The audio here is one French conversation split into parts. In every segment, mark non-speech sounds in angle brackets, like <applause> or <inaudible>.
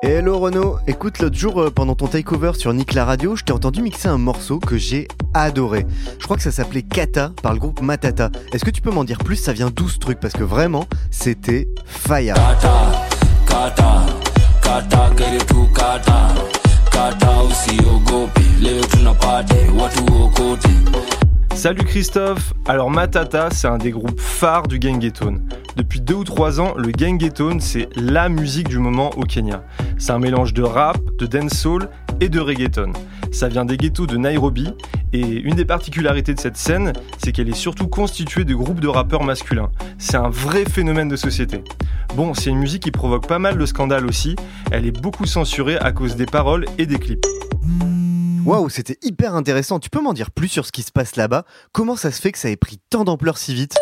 Hello Renaud, écoute l'autre jour euh, pendant ton takeover sur Nick la radio, je t'ai entendu mixer un morceau que j'ai adoré. Je crois que ça s'appelait Kata par le groupe Matata. Est-ce que tu peux m'en dire plus? Ça vient d'où ce truc? Parce que vraiment, c'était fire. kata kata tu kata kata Salut Christophe Alors Matata, c'est un des groupes phares du Gengetone. Depuis deux ou trois ans, le Gengetone, c'est la musique du moment au Kenya. C'est un mélange de rap, de dancehall et de reggaeton. Ça vient des ghettos de Nairobi, et une des particularités de cette scène, c'est qu'elle est surtout constituée de groupes de rappeurs masculins. C'est un vrai phénomène de société. Bon, c'est une musique qui provoque pas mal de scandales aussi, elle est beaucoup censurée à cause des paroles et des clips. Waouh, c'était hyper intéressant. Tu peux m'en dire plus sur ce qui se passe là-bas? Comment ça se fait que ça ait pris tant d'ampleur si vite?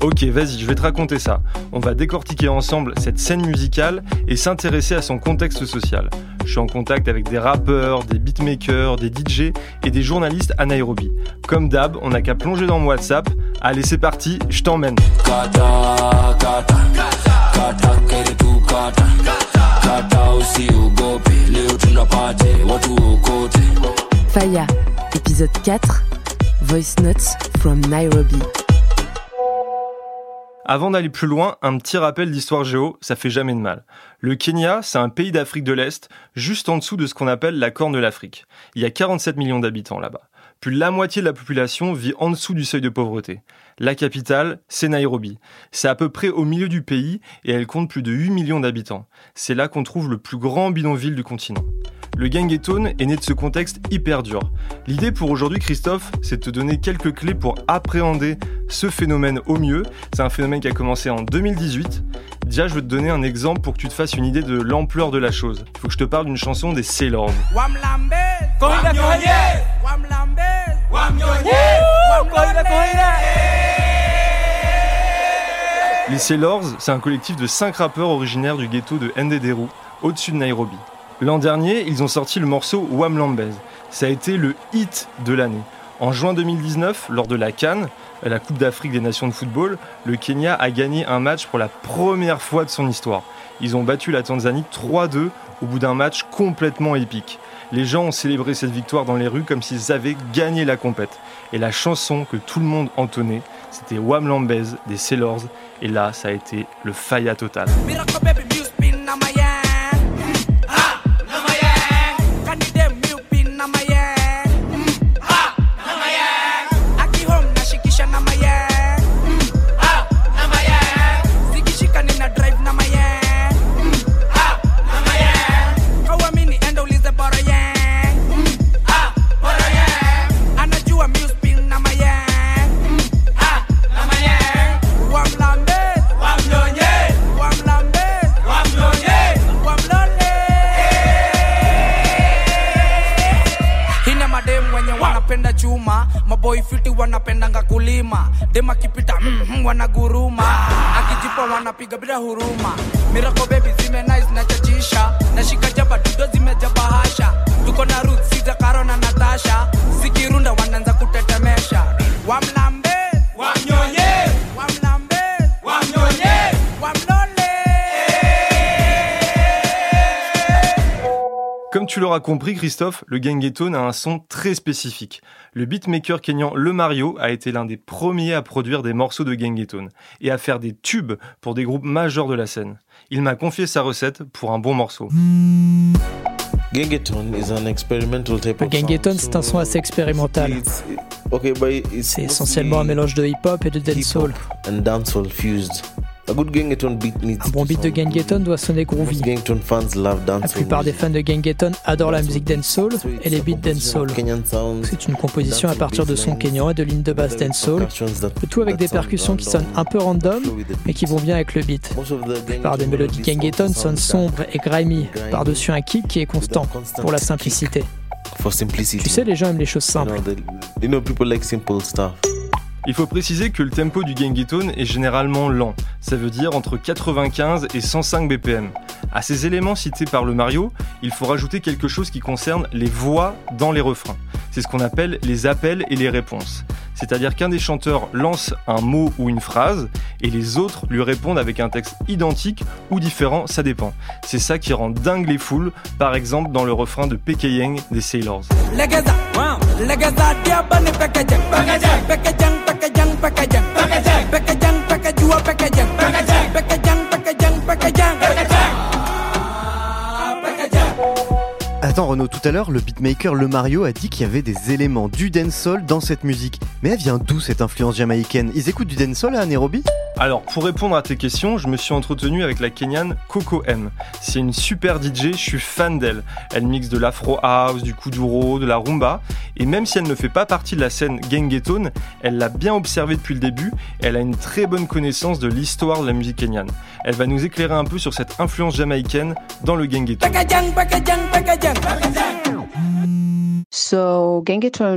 Ok, vas-y, je vais te raconter ça. On va décortiquer ensemble cette scène musicale et s'intéresser à son contexte social. Je suis en contact avec des rappeurs, des beatmakers, des DJ et des journalistes à Nairobi. Comme d'hab, on n'a qu'à plonger dans mon WhatsApp. Allez, c'est parti, je t'emmène. kata kata kata kere tu kata kata usiogope leo tunapate watu wokote Faya, épisode 4, Voice Notes from Nairobi. Avant d'aller plus loin, un petit rappel d'histoire géo, ça fait jamais de mal. Le Kenya, c'est un pays d'Afrique de l'Est, juste en dessous de ce qu'on appelle la Corne de l'Afrique. Il y a 47 millions d'habitants là-bas. Plus de la moitié de la population vit en dessous du seuil de pauvreté. La capitale, c'est Nairobi. C'est à peu près au milieu du pays et elle compte plus de 8 millions d'habitants. C'est là qu'on trouve le plus grand bidonville du continent. Le Gangetone est né de ce contexte hyper dur. L'idée pour aujourd'hui, Christophe, c'est de te donner quelques clés pour appréhender ce phénomène au mieux. C'est un phénomène qui a commencé en 2018. Déjà, je veux te donner un exemple pour que tu te fasses une idée de l'ampleur de la chose. Il faut que je te parle d'une chanson des Sailors. Les Sailors, c'est un collectif de 5 rappeurs originaires du ghetto de Ndederu, au-dessus de Nairobi. L'an dernier, ils ont sorti le morceau Wam Lambez. Ça a été le hit de l'année. En juin 2019, lors de la Cannes, la Coupe d'Afrique des Nations de football, le Kenya a gagné un match pour la première fois de son histoire. Ils ont battu la Tanzanie 3-2 au bout d'un match complètement épique. Les gens ont célébré cette victoire dans les rues comme s'ils avaient gagné la compète. Et la chanson que tout le monde entonnait, c'était Wam Lambez des Sailors. Et là, ça a été le faya total. القبله هروب compris, Christophe, le Gangetone a un son très spécifique. Le beatmaker kenyan Le Mario a été l'un des premiers à produire des morceaux de Gangetone et à faire des tubes pour des groupes majeurs de la scène. Il m'a confié sa recette pour un bon morceau. Le Gangeton, c'est un son assez expérimental. C'est essentiellement un mélange de hip-hop et de dancehall. A good beat needs Un bon beat de Gengeton doit sonner groovy. La plupart des fans de Gengeton adorent la musique dancehall et les beats dancehall. C'est une composition à partir de sons kényans et de lignes de basse dancehall, le tout avec des percussions qui sonnent un peu random, mais qui vont bien avec le beat. La plupart des mélodies Gengeton sonnent sombres et grimy, par-dessus un kick qui est constant, pour la simplicité. Tu sais, les gens aiment les choses simples. know, the- you know, people like simple stuff. Il faut préciser que le tempo du Gengetone est généralement lent, ça veut dire entre 95 et 105 BPM. À ces éléments cités par le Mario, il faut rajouter quelque chose qui concerne les voix dans les refrains. C'est ce qu'on appelle les appels et les réponses. C'est-à-dire qu'un des chanteurs lance un mot ou une phrase et les autres lui répondent avec un texte identique ou différent, ça dépend. C'est ça qui rend dingue les foules, par exemple dans le refrain de Pekeyeng des Sailors. Attends Renaud, tout à l'heure, le beatmaker Le Mario a dit qu'il y avait des éléments du dancehall dans cette musique. Mais elle vient d'où cette influence jamaïcaine? Ils écoutent du dancehall à Nairobi? Alors, pour répondre à tes questions, je me suis entretenu avec la Kenyane Coco M. C'est une super DJ, je suis fan d'elle. Elle mixe de l'afro house, du kuduro, de la rumba, et même si elle ne fait pas partie de la scène Gengetone, elle l'a bien observée depuis le début, et elle a une très bonne connaissance de l'histoire de la musique kenyane. Elle va nous éclairer un peu sur cette influence jamaïcaine dans le Gengetone. So,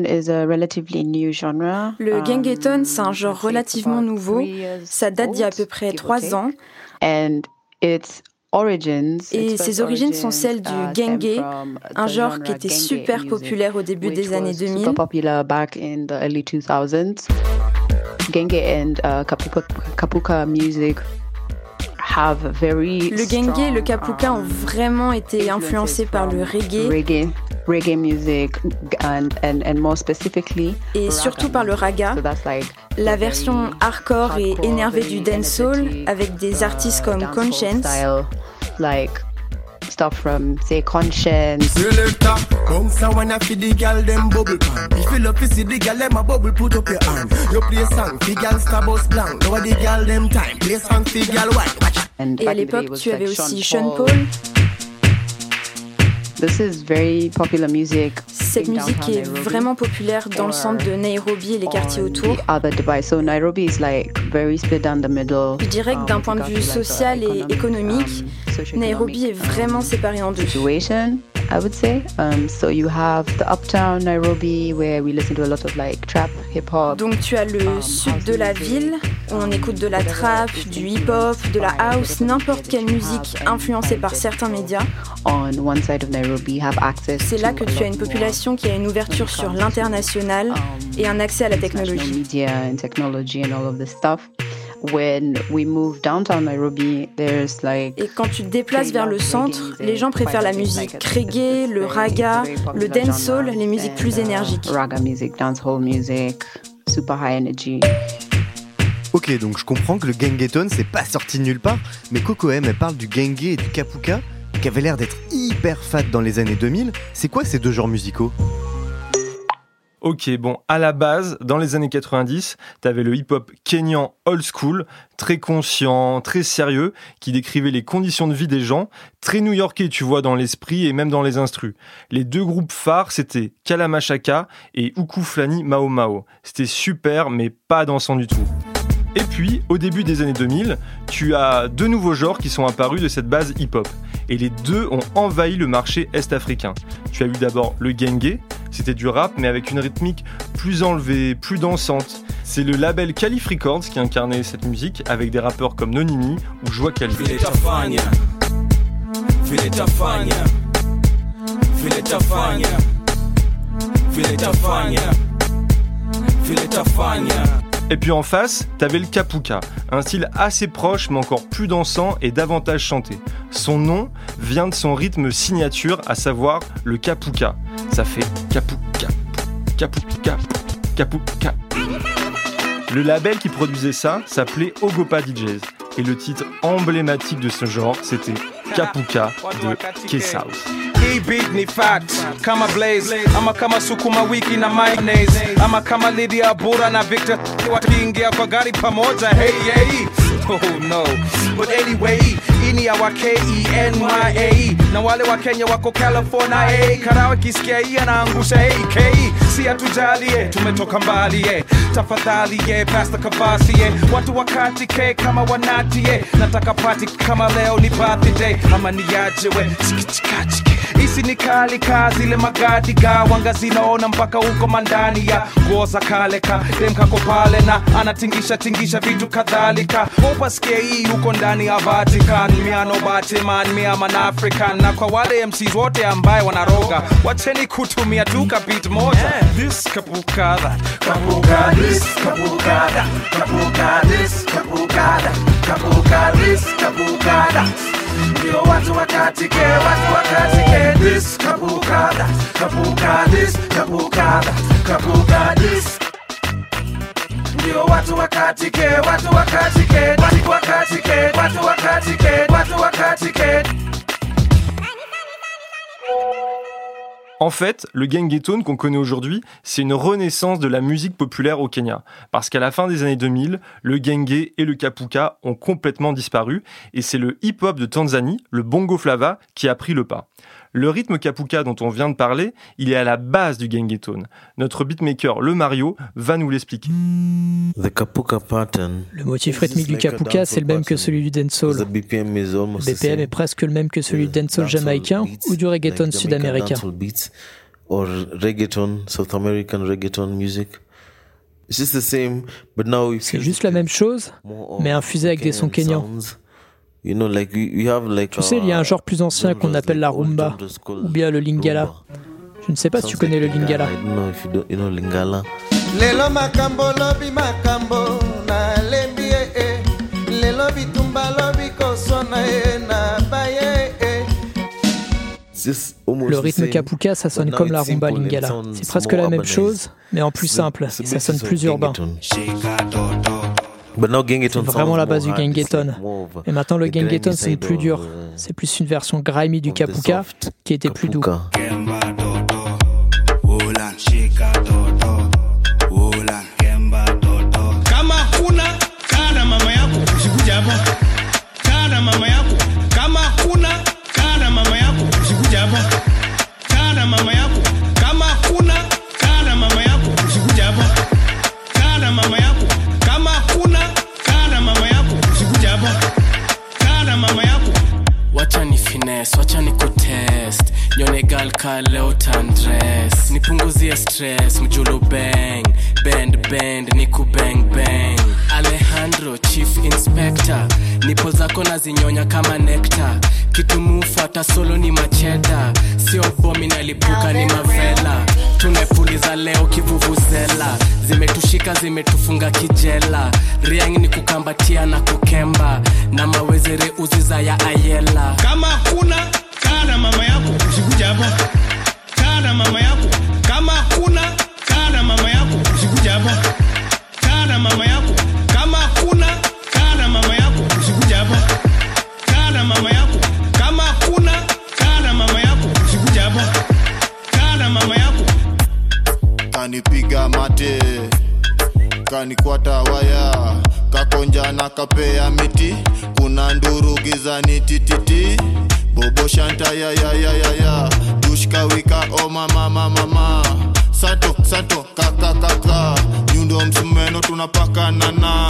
is a relatively new genre. Le Um, Gengeton, c'est un genre relativement nouveau. Ça date d'il y a à peu près trois ans. And its origins, Et its ses origines sont celles du uh, genge, un genre qui était super populaire au début des années was 2000. Super popular back in the early 2000s. Genge and uh, kapuka, kapuka music have very Le genge et le kapuka ont um, vraiment été influencés par le reggae reggae, music, and, and, and more specifically, et surtout par le raga, so that's like la the version hardcore et énervée du dancehall energetic, avec des uh, artistes comme dancehall Conscience. style, like stuff from say Conscience. Selector, bounce and wanna feed the gal them bubble pan. If you love to see the gal them a bubble, put up your hand. You play song, fi gal star bus blank. Now the gal them time, play song fi gal white. Watch it. And Et à back in the day, it l'époque, was tu avais like aussi Sean Sean Paul. Cette musique est vraiment populaire dans le centre de Nairobi et les quartiers autour. The other Dubai. So Nairobi is like very split down the middle. Je dirais que um, d'un point de vue social et économique, um, Nairobi est vraiment um, séparé en deux. I would say. Um, so you have the uptown Nairobi where we listen to a lot of like trap, hip hop. Donc tu as le Um, sud de la ville, où on écoute de la trap, du hip-hop, de la house, n'importe quelle musique influencée par certains médias. On one side of Nairobi have access. C'est là que tu as une population qui a une ouverture sur l'international um, et un accès à la technologie. media and technology and all of this stuff. When we move downtown Nairobi, there's like Et quand tu te déplaces vers le centre, les gens préfèrent la musique reggae, le raga, le dancehall, les musiques plus énergiques. raga music, dancehall music, super high energy. Ok, donc je comprends que le Gengeton c'est pas sorti de nulle part, mais Coco M elle parle du Genge et du Kapuka, qui avaient l'air d'être hyper fat dans les années 2000. C'est quoi ces deux genres musicaux? Ok, bon, à la base, dans les années 90, t'avais le hip-hop kenyan old school, très conscient, très sérieux, qui décrivait les conditions de vie des gens, très new-yorkais, tu vois, dans l'esprit et même dans les instrus. Les deux groupes phares, c'était Kalamashaka et Ukuflani Mao Mao. C'était super, mais pas dansant du tout. Et puis, au début des années 2000, tu as deux nouveaux genres qui sont apparus de cette base hip-hop. Et les deux ont envahi le marché est-africain. Tu as eu d'abord le genge, c'était du rap mais avec une rythmique plus enlevée, plus dansante. C'est le label Calif Records qui incarnait cette musique avec des rappeurs comme Nonimi ou Joie Calvi. Et puis en face, t'avais le Kapuka, un style assez proche mais encore plus dansant et davantage chanté. Son nom vient de son rythme signature, à savoir le Kapuka. Ça fait Kapuka, Kapuka, Kapuka. Le label qui produisait ça s'appelait Ogopa DJs et le titre emblématique de ce genre, c'était Kapuka de K-South. Hii beat ni fact kama blaze ama kama sukuma wiki na mayonnaise ama kama Lydia Bura na Victor wakiingia kwa gari pamoja hey hey. <laughs> Oh no. But anyway ya wa K-E-N-Y-A na wale wa Kenya wako California hey. Karawa kisikia hii anaangusha hey K si atujalie, tumetoka mbali eh. tafadhali ye pasta kabasi eh. watu wakati ke kama wanati eh. nataka party kama leo ni birthday ama niajewe sikichikachike isi ni kali ka zile magadi ga wanga zinaona mpaka huko mandani ya nguo za kale ka demkako pale na anatingisha tingisha vitu kadhalika. Upasikie hii huko ndani ya Vatican. Miano Batman mia man African. Na kwa wale MCs wote ambaye wanaroga wacheni kutumia duka beat moja. This kapuka this kapuka this kapuka this kapuka that ndio watu wakatike watu wakatike this kapuka that kapuka this kapuka that kapuka this. Ndio watu wakatike watu wakatike watu wakatike watu wakatike watu wakatike En fait, le gangetone qu'on connaît aujourd'hui, c'est une renaissance de la musique populaire au Kenya. Parce qu'à la fin des années 2000, le genge et le kapuka ont complètement disparu, et c'est le hip-hop de Tanzanie, le bongo flava, qui a pris le pas. Le rythme kapuka dont on vient de parler, il est à la base du gangetone. Notre beatmaker, le Mario, va nous l'expliquer. Le motif rythmique du kapuka, c'est le même que celui du dancehall. Le BPM est presque le même que celui du dancehall jamaïcain ou du reggaeton sud-américain. C'est juste la même chose, mais infusé avec des sons kenyans. Tu sais, il y a un genre plus ancien qu'on appelle la rumba, ou bien le lingala. Je ne sais pas si tu connais le lingala. lelo makambo lobi makambo nalembi ye e lelo bitumba lobi kosona ye na baye e Le rythme kapuka, ça sonne comme la rumba lingala. C'est presque la même chose, mais en plus simple. Ça sonne plus urbain. C'est vraiment la base du gangeton. Et maintenant, le gangeton, c'est plus dur. C'est plus une version grimy du kapuka qui était plus doux. Kutest kale gal ka leo tandres nipunguzie stress mjulu bang bend bend niku bang bang. Alejandro chief inspector. Nipo zako na zinyonya kama nekta kitumufuata solo ni macheda sio bomi nalipuka ni mavela. tumepuliza leo kivuvuzela. Zimetushika zimetufunga kijela. Riang ni kukambatia na kukemba. Na mawezere uziza ya ayela. Kama kuna kana mama yako usikuja hapa kana mama yako kama kuna kana mama yako usikuja hapa kana mama yako kama kuna kana mama yako usikuja hapa kana mama yako kama kuna kana mama yako usikuja hapa kana mama yako. Kanipiga mate kanikwata waya kakonja na kapea miti kuna nduru gizani tititi bobo shanta ya ya ya ya ya. Dushka wika o mama mama mama santo santo kaka kaka nyundo msumeno tunapaka nana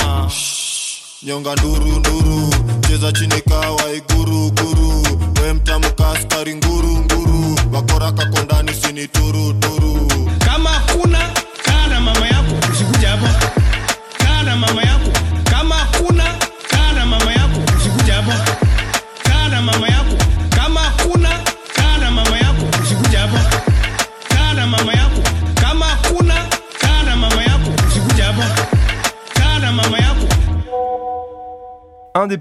nyonga nduru nduru. Cheza chini kawa iguru guru. We mtamka askari nguru nguru. Wakora kakondani sini turu turu. Kama kuna kana mama yako usikuja hapa kana mama yako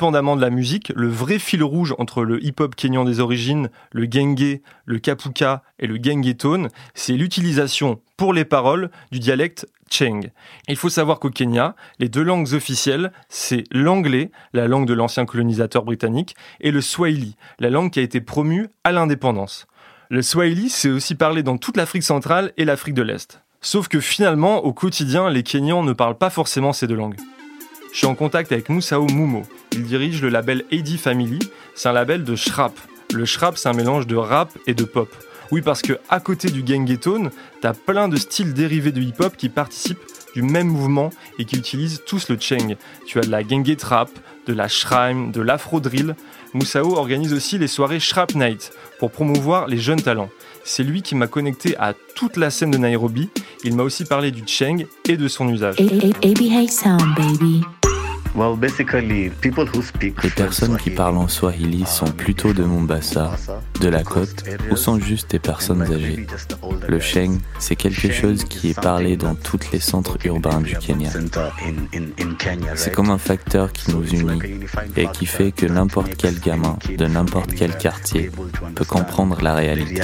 Indépendamment de la musique, le vrai fil rouge entre le hip-hop kényan des origines, le genge, le kapuka et le gengetone, c'est l'utilisation pour les paroles du dialecte Cheng. Il faut savoir qu'au Kenya, les deux langues officielles, c'est l'anglais, la langue de l'ancien colonisateur britannique, et le swahili, la langue qui a été promue à l'indépendance. Le swahili, c'est aussi parlé dans toute l'Afrique centrale et l'Afrique de l'Est. Sauf que finalement, au quotidien, les Kenyans ne parlent pas forcément ces deux langues. Je suis en contact avec Musao Mumo. Il dirige le label AD Family. C'est un label de shrap. Le shrap, c'est un mélange de rap et de pop. Oui, parce que à côté du gengetone, t'as plein de styles dérivés de hip-hop qui participent du même mouvement et qui utilisent tous le cheng. Tu as de la genge trap, de la shrine, de l'afro drill. Musao organise aussi les soirées Shrap Night pour promouvoir les jeunes talents. C'est lui qui m'a connecté à toute la scène de Nairobi. Il m'a aussi parlé du cheng et de son usage. Les personnes qui parlent en swahili sont plutôt de Mombasa, de la côte, ou sont juste des personnes âgées. Le sheng, c'est quelque chose qui est parlé dans tous les centres urbains du Kenya. C'est comme un facteur qui nous unit et qui fait que n'importe quel gamin de n'importe quel quartier peut comprendre la réalité.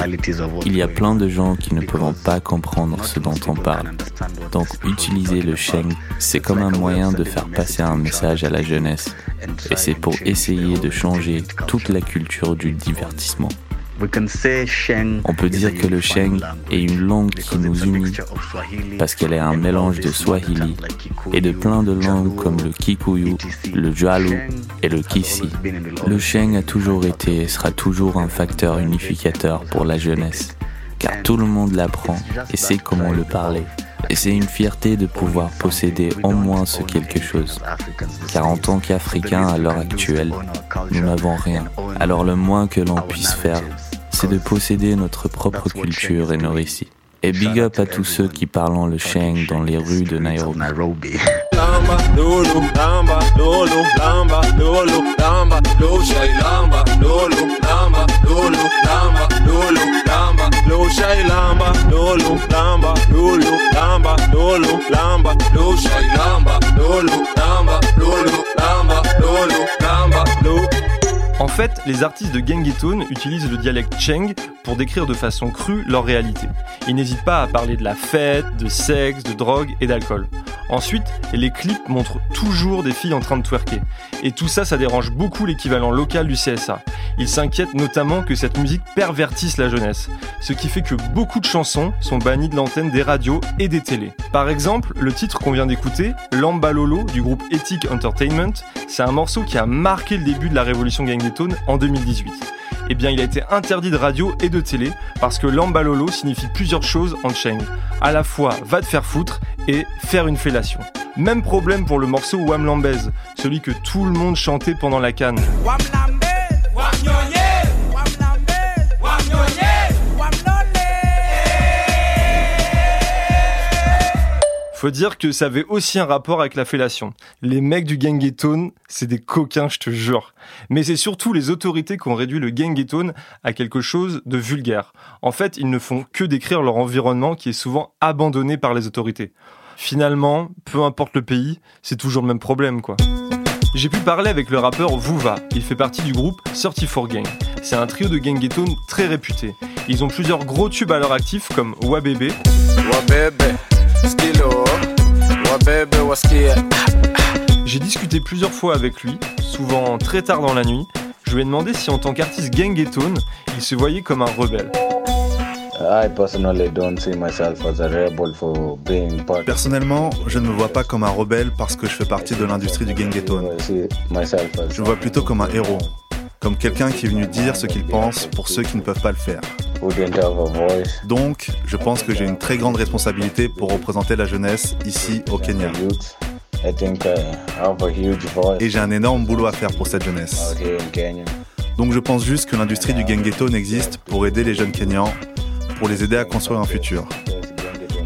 Il y a plein de gens qui ne peuvent pas comprendre ce dont on parle. Donc utiliser le sheng, c'est comme un moyen de faire passer un message à la jeunesse. Et c'est pour essayer de changer toute la culture du divertissement. On peut dire que le Sheng est une langue qui nous unit parce qu'elle est un mélange de Swahili et de plein de langues comme le Kikuyu, le Jalu et le Kisi. Le Sheng a toujours été et sera toujours un facteur unificateur pour la jeunesse car tout le monde l'apprend et sait comment le parler. Et c'est une fierté de pouvoir posséder au moins ce quelque chose. Car en tant qu'Africains à l'heure actuelle, nous n'avons rien. Alors le moins que l'on puisse faire, c'est de posséder notre propre culture et nos récits. Et big up à tous ceux qui parlent le sheng dans les rues de Nairobi. En fait, les artistes de Gengetone utilisent le dialecte Cheng pour décrire de façon crue leur réalité. Ils n'hésitent pas à parler de la fête, de sexe, de drogue et d'alcool. Ensuite, les clips montrent toujours des filles en train de twerker. Et tout ça, ça dérange beaucoup l'équivalent local du CSA. Ils s'inquiètent notamment que cette musique pervertisse la jeunesse, ce qui fait que beaucoup de chansons sont bannies de l'antenne des radios et des télés. Par exemple, le titre qu'on vient d'écouter, Lamba Lolo du groupe Ethic Entertainment, c'est un morceau qui a marqué le début de la révolution Gengetone en 2018 eh bien il a été interdit de radio et de télé parce que lambalolo signifie plusieurs choses en Cheng. À la fois va te faire foutre et faire une fellation. Même problème pour le morceau Wam Lambez, celui que tout le monde chantait pendant la canne. Faut dire que ça avait aussi un rapport avec la fellation. Les mecs du Gengetone, c'est des coquins, je te jure. Mais c'est surtout les autorités qui ont réduit le Gengetone à quelque chose de vulgaire. En fait, ils ne font que décrire leur environnement qui est souvent abandonné par les autorités. Finalement, peu importe le pays, c'est toujours le même problème, quoi. J'ai pu parler avec le rappeur Vuva. Il fait partie du groupe 34 Gang. C'est un trio de Gengetone très réputé. Ils ont plusieurs gros tubes à leur actif comme. Wabebe. J'ai discuté plusieurs fois avec lui, souvent très tard dans la nuit. Je lui ai demandé si en tant qu'artiste Gengetone, il se voyait comme un rebelle. Personnellement, je ne me vois pas comme un rebelle parce que je fais partie de l'industrie du Gengetone. Je me vois plutôt comme un héros, comme quelqu'un qui est venu dire ce qu'il pense pour ceux qui ne peuvent pas le faire. Donc, je pense que j'ai une très grande responsabilité pour représenter la jeunesse ici au Kenya. Et j'ai un énorme boulot à faire pour cette jeunesse. Donc je pense juste que l'industrie du Gengetone existe pour aider les jeunes Kenyans, pour les aider à construire un futur.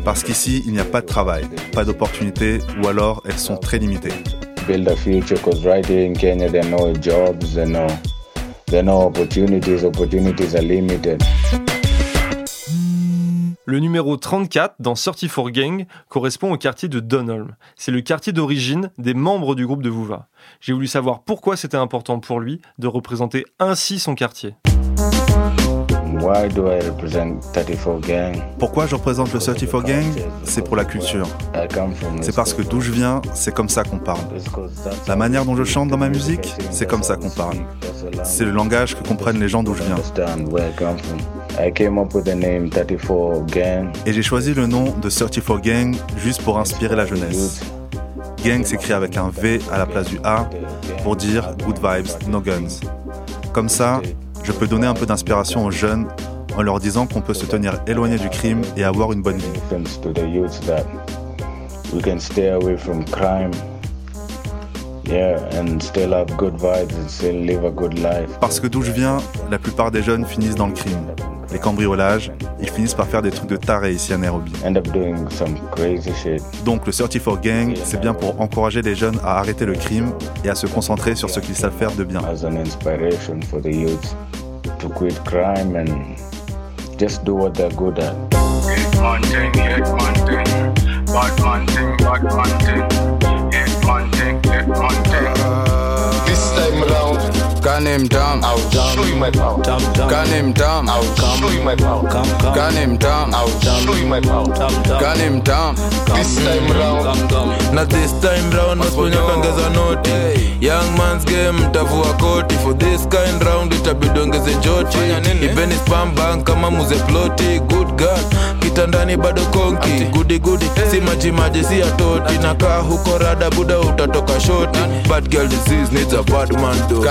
Parce qu'ici, il n'y a pas de travail, pas d'opportunités, ou alors elles sont très limitées. Le numéro 34 dans 34 Gang correspond au quartier de Dunholm. C'est le quartier d'origine des membres du groupe de Vuva. J'ai voulu savoir pourquoi c'était important pour lui de représenter ainsi son quartier. Pourquoi je représente le 34 Gang? C'est pour la culture. C'est parce que d'où je viens, c'est comme ça qu'on parle. La manière dont je chante dans ma musique, c'est comme ça qu'on parle. C'est le langage que comprennent les gens d'où je viens. Et j'ai choisi le nom de 34 Gang juste pour inspirer la jeunesse. Gang s'écrit avec un V à la place du A pour dire Good Vibes, No Guns. Comme ça, je peux donner un peu d'inspiration aux jeunes en leur disant qu'on peut se tenir éloigné du crime et avoir une bonne vie. Parce que d'où je viens, la plupart des jeunes finissent dans le crime. Les cambriolages, ils finissent par faire des trucs de taré ici à Nairobi. Donc le 34 Gang, c'est bien pour encourager les jeunes à arrêter le crime et à se concentrer sur ce qu'ils savent faire de bien. to quit crime and just do what they're good at. This time Kane mtamu Kane mtamu Kane mtamu Kane mtamu na this time round masiponyakangeza noti. Young mans game mtavua koti. For this kind round itabidongeze joti iveni spambang kama muze floaty. good girl kitandani bado konki. Gudigudi si majimaji si atoti. Nakaa huko rada buda utatoka shoti. Bad girl disease needs a bad man though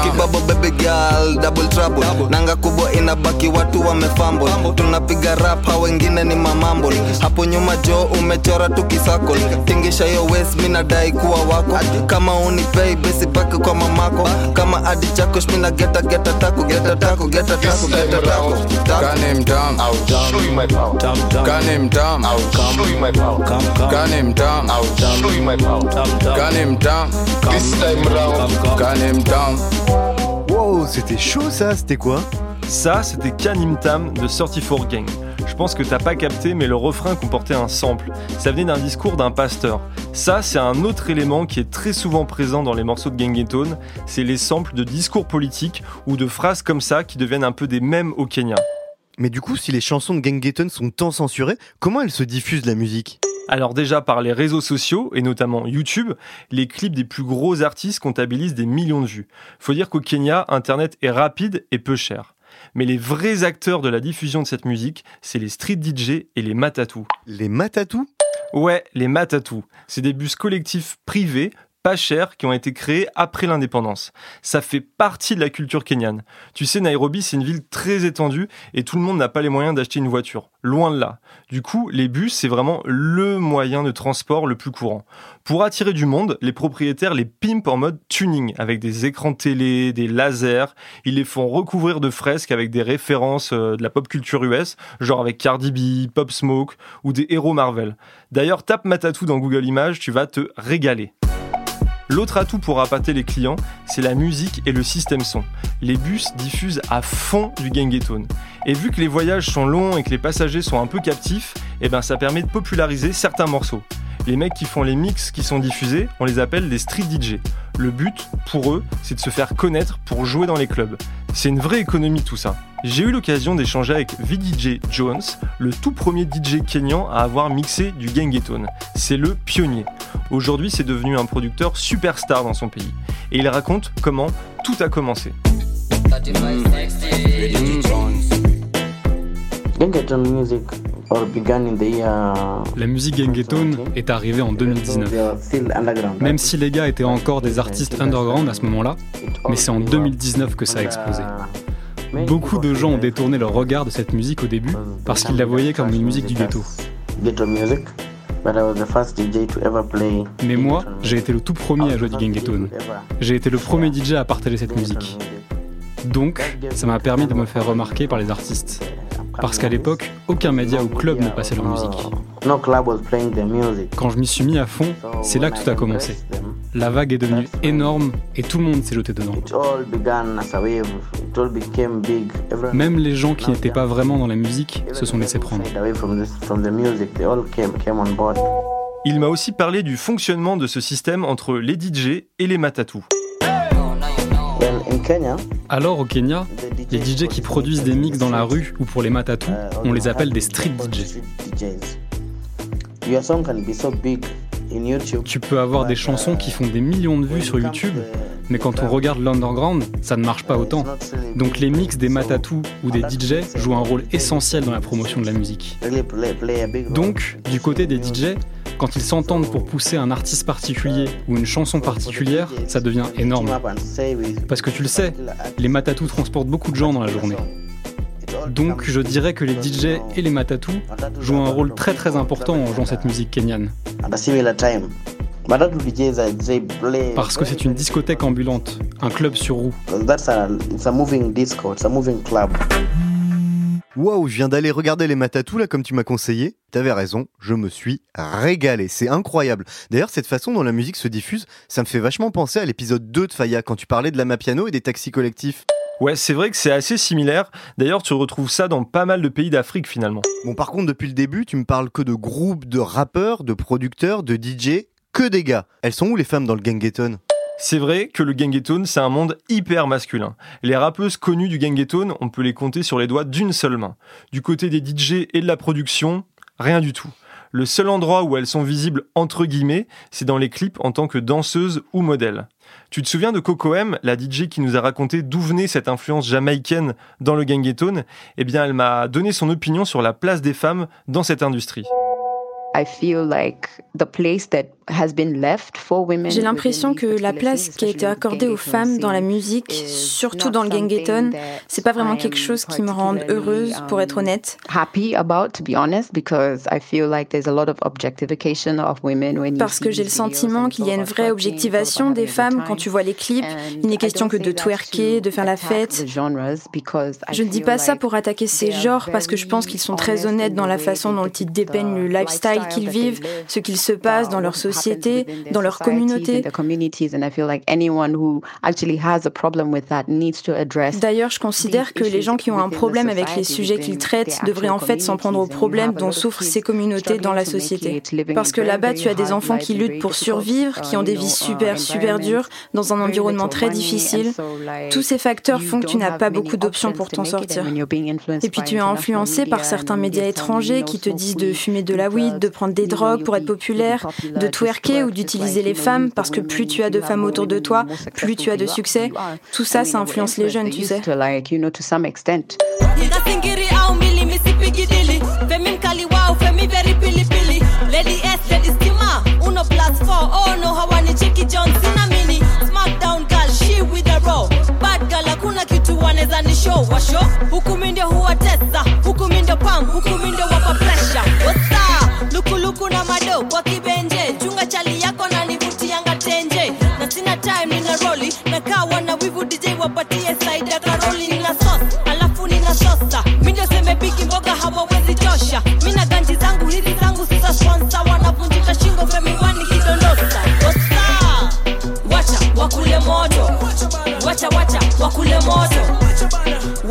ukibabo baby girl double trouble nanga kubwa inabaki watu wamefambo tunapiga rap wengine ni mamambo hapo nyuma jo umechora tukisako tingisha yo wes mi nadai kuwa wako kama unipei besi pake kwa mamako kama adi chako shmina geta geta tako geta tako geta tako geta tako kane mtam show you my power. Gun mtam down. I'll show you my power. Gun mtam down. I'll show you my power. Gun mtam down. This time round. kane down. Wow, c'était chaud ça, c'était quoi Ça, c'était Kanimtam de 34 Gang. Je pense que t'as pas capté, mais le refrain comportait un sample. Ça venait d'un discours d'un pasteur. Ça, c'est un autre élément qui est très souvent présent dans les morceaux de Gangetone, c'est les samples de discours politiques ou de phrases comme ça qui deviennent un peu des mèmes au Kenya. Mais du coup, si les chansons de Gangeton sont tant censurées, comment elles se diffusent la musique? Alors déjà par les réseaux sociaux et notamment YouTube, les clips des plus gros artistes comptabilisent des millions de vues. Faut dire qu'au Kenya, Internet est rapide et peu cher. Mais les vrais acteurs de la diffusion de cette musique, c'est les street DJ et les matatous. Les matatous Ouais, les matatous. C'est des bus collectifs privés pas qui ont été créés après l'indépendance. Ça fait partie de la culture kenyane. Tu sais, Nairobi, c'est une ville très étendue et tout le monde n'a pas les moyens d'acheter une voiture. Loin de là. Du coup, les bus, c'est vraiment le moyen de transport le plus courant. Pour attirer du monde, les propriétaires les pimpent en mode tuning, avec des écrans télé, des lasers. Ils les font recouvrir de fresques avec des références euh, de la pop culture US, genre avec Cardi B, Pop Smoke ou des héros Marvel. D'ailleurs, tape Matatou dans Google Images, tu vas te régaler. L'autre atout pour appâter les clients, c'est la musique et le système son. Les bus diffusent à fond du Gangetone. Et vu que les voyages sont longs et que les passagers sont un peu captifs, eh ben ça permet de populariser certains morceaux. Les mecs qui font les mix qui sont diffusés, on les appelle des street DJ. Le but, pour eux, c'est de se faire connaître pour jouer dans les clubs. C'est une vraie économie tout ça. J'ai eu l'occasion d'échanger avec VDJ Jones, le tout premier DJ kenyan à avoir mixé du Gangetone. C'est le pionnier. Aujourd'hui, c'est devenu un producteur superstar dans son pays. Et il raconte comment tout a commencé. La musique Gangetone est arrivée en 2019. Même si les gars étaient encore des artistes underground à ce moment-là, mais c'est en 2019 que ça a explosé. Beaucoup de gens ont détourné leur regard de cette musique au début parce qu'ils la voyaient comme une musique du ghetto. Mais moi, j'ai été le tout premier à jouer du Gangetone. J'ai été le premier DJ à partager cette musique. Donc, ça m'a permis de me faire remarquer par les artistes. Parce qu'à l'époque, aucun média ou club ne passait leur musique. Quand je m'y suis mis à fond, c'est là que tout a commencé. La vague est devenue énorme et tout le monde s'est jeté dedans. Même les gens qui n'étaient pas vraiment dans la musique se sont laissés prendre. Il m'a aussi parlé du fonctionnement de ce système entre les DJ et les matatous. Alors au Kenya, les DJ qui produisent des mix dans la rue ou pour les matatu, on les appelle des street DJ. Tu peux avoir des chansons qui font des millions de vues sur YouTube, mais quand on regarde l'underground, ça ne marche pas autant. Donc les mix des matatu ou des DJ jouent un rôle essentiel dans la promotion de la musique. Donc, du côté des DJ, quand ils s'entendent pour pousser un artiste particulier ou une chanson particulière, ça devient énorme. Parce que tu le sais, les matatu transportent beaucoup de gens dans la journée. Donc je dirais que les DJ et les matatu jouent un rôle très très important en jouant cette musique kenyane. Parce que c'est une discothèque ambulante, un club sur roue. Waouh, je viens d'aller regarder les Matatou là comme tu m'as conseillé. T'avais raison, je me suis régalé, c'est incroyable. D'ailleurs, cette façon dont la musique se diffuse, ça me fait vachement penser à l'épisode 2 de Faya quand tu parlais de la Mapiano et des taxis collectifs. Ouais, c'est vrai que c'est assez similaire. D'ailleurs, tu retrouves ça dans pas mal de pays d'Afrique finalement. Bon, par contre, depuis le début, tu me parles que de groupes de rappeurs, de producteurs, de DJ, que des gars. Elles sont où les femmes dans le gangeton? C'est vrai que le gangetone, c'est un monde hyper masculin. Les rappeuses connues du gangetone, on peut les compter sur les doigts d'une seule main. Du côté des DJ et de la production, rien du tout. Le seul endroit où elles sont visibles entre guillemets, c'est dans les clips en tant que danseuses ou modèles. Tu te souviens de Coco M, la DJ qui nous a raconté d'où venait cette influence jamaïcaine dans le gangetone? Eh bien, elle m'a donné son opinion sur la place des femmes dans cette industrie. J'ai l'impression que la place qui a été accordée aux femmes dans la musique, surtout dans le gangeton, c'est pas vraiment quelque chose qui me rende heureuse, pour être honnête. Parce que j'ai le sentiment qu'il y a une vraie objectivation des femmes quand tu vois les clips. Il n'est question que de twerker, de faire la fête. Je ne dis pas ça pour attaquer ces genres parce que je pense qu'ils sont très honnêtes dans la façon dont ils dépeignent le lifestyle qu'ils vivent, ce qu'il se passe dans leur société, dans leur communauté. D'ailleurs, je considère que les gens qui ont un problème avec les sujets qu'ils traitent devraient en fait s'en prendre aux problèmes dont souffrent ces communautés dans la société. Parce que là-bas, tu as des enfants qui luttent pour survivre, qui ont des vies super, super dures, dans un environnement très difficile. Tous ces facteurs font que tu n'as pas beaucoup d'options pour t'en sortir. Et puis tu es influencé par certains médias étrangers qui te disent de fumer de la weed, de prendre des drogues pour être populaire, de twerker ou d'utiliser les femmes, parce que plus tu as de femmes autour de toi, plus tu as de succès. Tout ça, ça influence les jeunes, tu sais. Mado kwa kibenje chunga chali yako na nivutianga tenje. Na sina time nina roli na kawa na wivu dj wapatie saida karoli. Nina sos alafu nina sosa. Mindo seme mboga hawawezi tosha. Mina ganji zangu hizi zangu sisa sponsa wanavunjika shingo femiwani kidondosa osa! Wacha wakule moto. Wacha wacha wakule moto.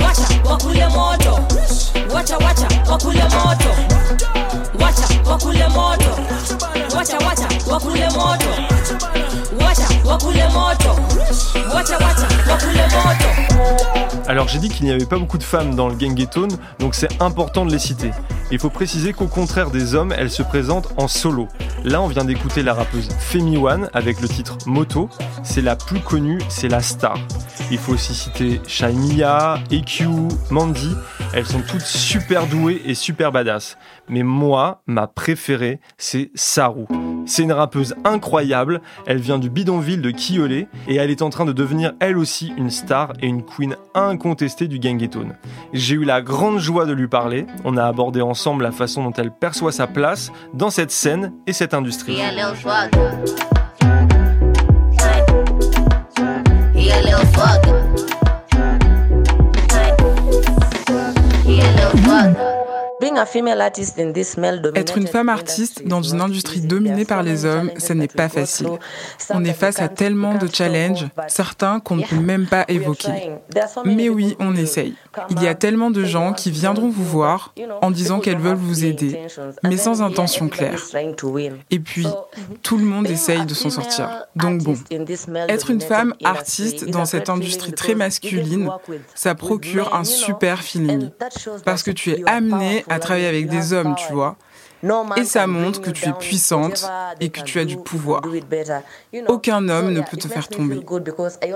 Wacha wakule moto. Wacha wacha wakule moto. Wacha wakule moto wacha wacha wakule moto Alors j'ai dit qu'il n'y avait pas beaucoup de femmes dans le gangetone, donc c'est important de les citer. Il faut préciser qu'au contraire des hommes, elles se présentent en solo. Là, on vient d'écouter la rappeuse Femi One avec le titre Moto. C'est la plus connue, c'est la star. Il faut aussi citer Shaimia, EQ, Mandy. Elles sont toutes super douées et super badass. Mais moi, ma préférée, c'est Saru. C'est une rappeuse incroyable. Elle vient du bidonville de Kiolé et elle est en train de devenir elle aussi une star et une queen incontestée du gangetone. J'ai eu la grande joie de lui parler. On a abordé ensemble la façon dont elle perçoit sa place dans cette scène et cette industrie. Être une femme artiste dans une industrie dominée par les hommes, ce n'est pas facile. On est face à tellement de challenges, certains qu'on ne peut même pas évoquer. Mais oui, on essaye. Il y a tellement de gens qui viendront vous voir en disant qu'elles veulent vous aider, mais sans intention claire. Et puis, tout le monde essaye de s'en sortir. Donc bon, être une femme artiste dans cette industrie très masculine, ça procure un super feeling. Parce que tu es amené à travailler avec des hommes, tu vois. Et ça montre que tu es puissante et que tu as du pouvoir. Aucun homme ne peut te faire tomber.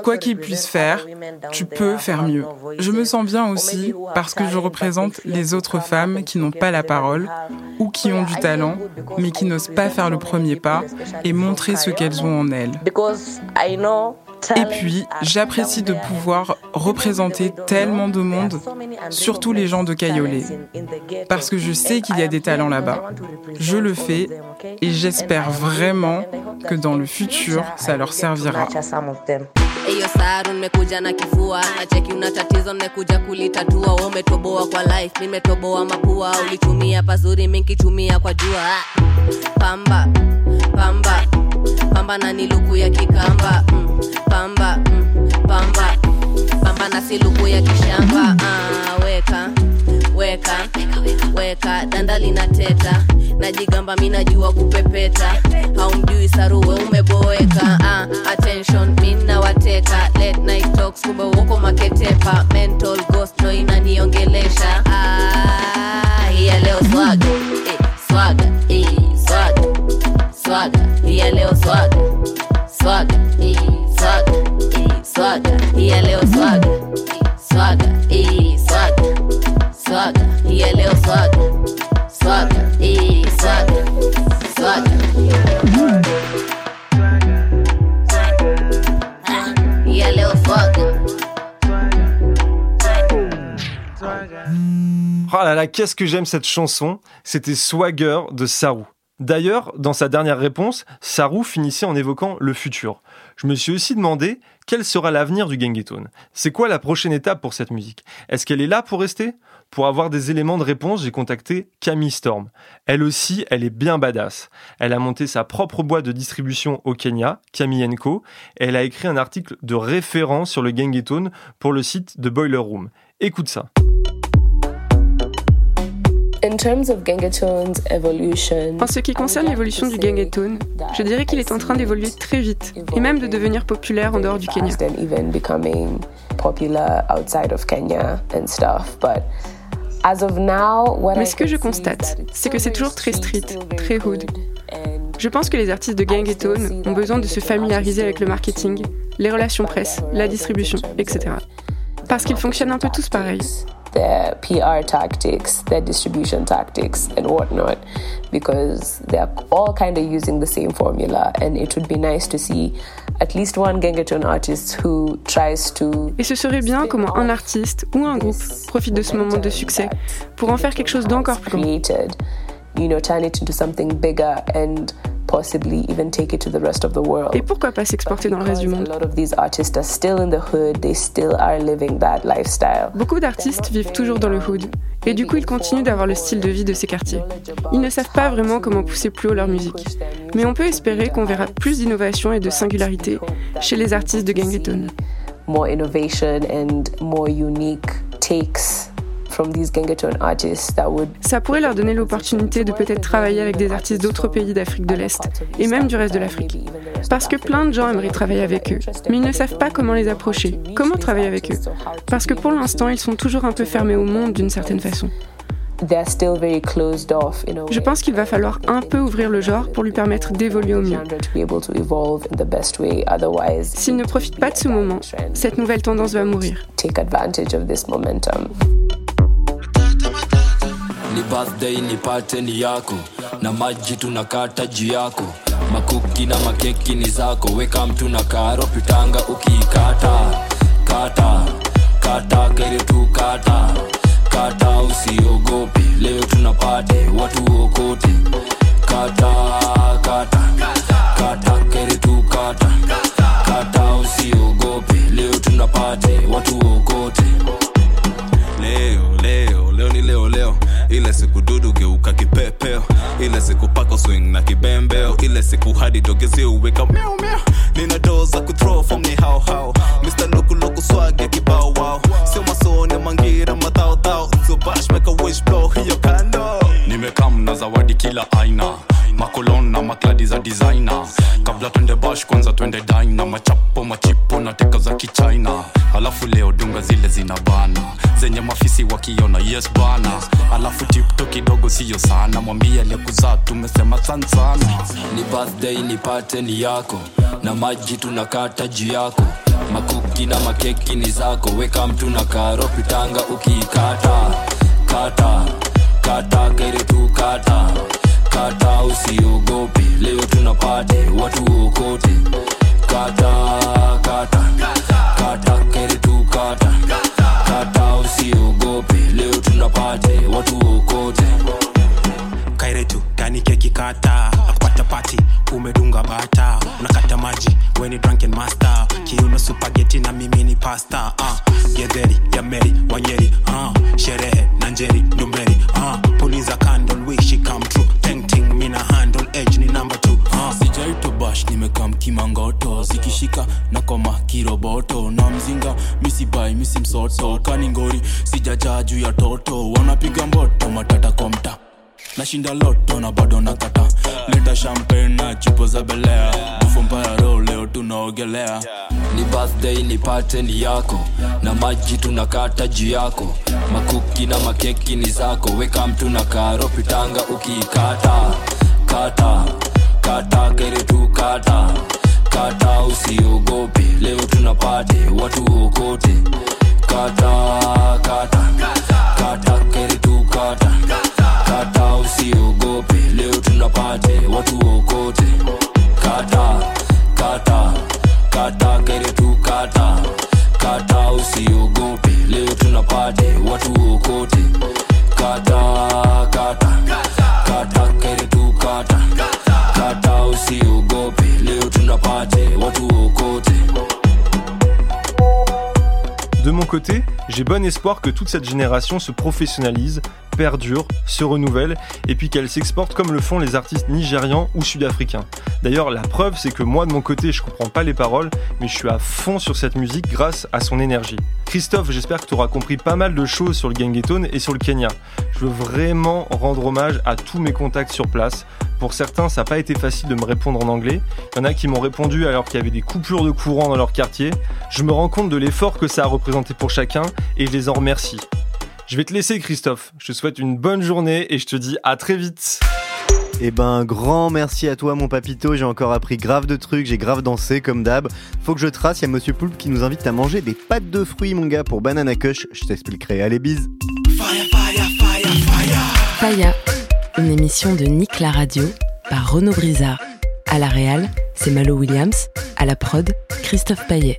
Quoi qu'il puisse faire, tu peux faire mieux. Je me sens bien aussi parce que je représente les autres femmes qui n'ont pas la parole ou qui ont du talent, mais qui n'osent pas faire le premier pas et montrer ce qu'elles ont en elles. Et puis, j'apprécie de pouvoir représenter tellement de monde, surtout les gens de Cayolet, parce que je sais qu'il y a des talents là-bas. Je le fais et j'espère vraiment que dans le futur, ça leur servira. Pamba na luku ya kikamba mm, pamba mm, pamba. Pamba na siluku ya kishamba ah, weka weka weka. Danda linateta najigamba mi najua kupepeta. Haumjui saruwe umeboeka ah, attention mina wateka late night talks kumbe uoko maketepa. Mental qu'est-ce que j'aime cette chanson? C'était Swagger de Saru. D'ailleurs, dans sa dernière réponse, Saru finissait en évoquant le futur. Je me suis aussi demandé quel sera l'avenir du Gengetone. C'est quoi la prochaine étape pour cette musique? Est-ce qu'elle est là pour rester? Pour avoir des éléments de réponse, j'ai contacté Camille Storm. Elle aussi, elle est bien badass. Elle a monté sa propre boîte de distribution au Kenya, Camille. Et elle a écrit un article de référence sur le Gengetone pour le site de Boiler Room. Écoute ça. En ce qui concerne l'évolution du gangetone, je dirais qu'il est en train d'évoluer très vite et même de devenir populaire en dehors du Kenya. Mais ce que je constate, c'est que c'est toujours très street, très hood. Je pense que les artistes de gangetone ont besoin de se familiariser avec le marketing, les relations presse, la distribution, etc. Parce qu'ils fonctionnent un peu tous pareil. their PR tactics, their distribution tactics, and whatnot, because they're all kind of using the same formula. And it would be nice to see at least one Gengetone artist who tries to. Et ce serait bien comment un artiste ou un groupe profite de ce moment de succès pour en faire quelque chose d'encore plus created, you know, turn it into something bigger and possibly even take it to the rest of the world. Et pourquoi pas s'exporter dans le reste du monde? A lot of these artists are still in the hood, they still are living that lifestyle. Beaucoup d'artistes vivent toujours dans le hood, et du coup ils continuent d'avoir le style de vie de ces quartiers. Ils ne savent pas vraiment comment pousser plus haut leur musique. Mais on peut espérer qu'on verra plus d'innovation et de singularité chez les artistes de Gangetone. More innovation and more unique takes Ça pourrait leur donner l'opportunité de peut-être travailler avec des artistes d'autres pays d'Afrique de l'Est et même du reste de l'Afrique. Parce que plein de gens aimeraient travailler avec eux, mais ils ne savent pas comment les approcher, comment travailler avec eux. Parce que pour l'instant, ils sont toujours un peu fermés au monde d'une certaine façon. they're still very closed off in a Je pense qu'il va falloir un peu ouvrir le genre pour lui permettre d'évoluer au mieux. S'il ne profite pas de ce moment, cette nouvelle tendance va mourir. Ni birthday nipate ni yako. Na maji tunakata juu yako. Makuki na makeki ni zako. Weka mtu na karo pitanga ukiikata kata kata kere tu kata kata usiogopi leo tunapate watu okote kata kata kata kere tu kata kata usiogope. Leo tunapate watu okote leo leo leo ni leo leo ile siku dudu geuka kipepeo. Ile siku pako swing na kibembeo. Ile siku hadi dogezi uweka miau miau. Nina doza za kuthrow form ni hao hao. Mr sio masone mangira madhaodhao so bash make a wish blow hiyo kando nimekam na zawadi kila aina. Makolon na makladi za designer. Kabla twende bash kwanza twende dina machapo machipo na teka za kichina. Alafu leo dunga zile zina bana. Zenye mafisi wakiona yes bana. Alafu tipto kidogo siyo sana. Mwambie aliyekuzaa tumesema san sana. Ni birthday nipate ni yako. Na maji tunakata juu yako. Makuki na makeki ni zako. Weka mtu na karo pitanga ukiikata kata kata kere tu kata. Kata usiogope. Leo tunapate. Watu okote kata kata. Kata kere tu kata. Kata usiogope. Leo tunapate. Watu okote kairetu gani keki kata pati umedunga bata unakata maji weni drunken master kiuno supageti na mimi ni pasta uh, gedheri ya meri wanyeri uh, sherehe na njeri ndumberi uh, nashinda loto na bado na kata leta champagne na chupo za belea bufompayaro leo tunaogelea. Ni birthday nipate ni yako. Na maji tunakata juu yako. Makuki na makeki ni zako. Weka mtu na karo pitanga ukiikata kata kata kere tu kata. Kata usiogope. Leo tunapate watu okote kata kata kata kere tu kata De mon côté, j'ai bon espoir que toute cette génération se professionnalise, perdure, se renouvelle, et puis qu'elle s'exporte comme le font les artistes nigérians ou sud-africains. D'ailleurs, la preuve, c'est que moi, de mon côté, je comprends pas les paroles, mais je suis à fond sur cette musique grâce à son énergie. Christophe, j'espère que tu auras compris pas mal de choses sur le Gangetone et sur le Kenya. Je veux vraiment rendre hommage à tous mes contacts sur place. Pour certains, ça n'a pas été facile de me répondre en anglais. Il y en a qui m'ont répondu alors qu'il y avait des coupures de courant dans leur quartier. Je me rends compte de l'effort que ça a représenté pour chacun et je les en remercie. Je vais te laisser Christophe. Je te souhaite une bonne journée et je te dis à très vite. Eh ben, grand merci à toi, mon papito. J'ai encore appris grave de trucs, j'ai grave dansé, comme d'hab. Faut que je trace, il y a Monsieur Poulpe qui nous invite à manger des pâtes de fruits, mon gars, pour Banana Kush. Je t'expliquerai. Allez, bise. Faya, une émission de Nick la radio par Renaud Brizard. À la réal, c'est Malo Williams. À la prod, Christophe Paillet.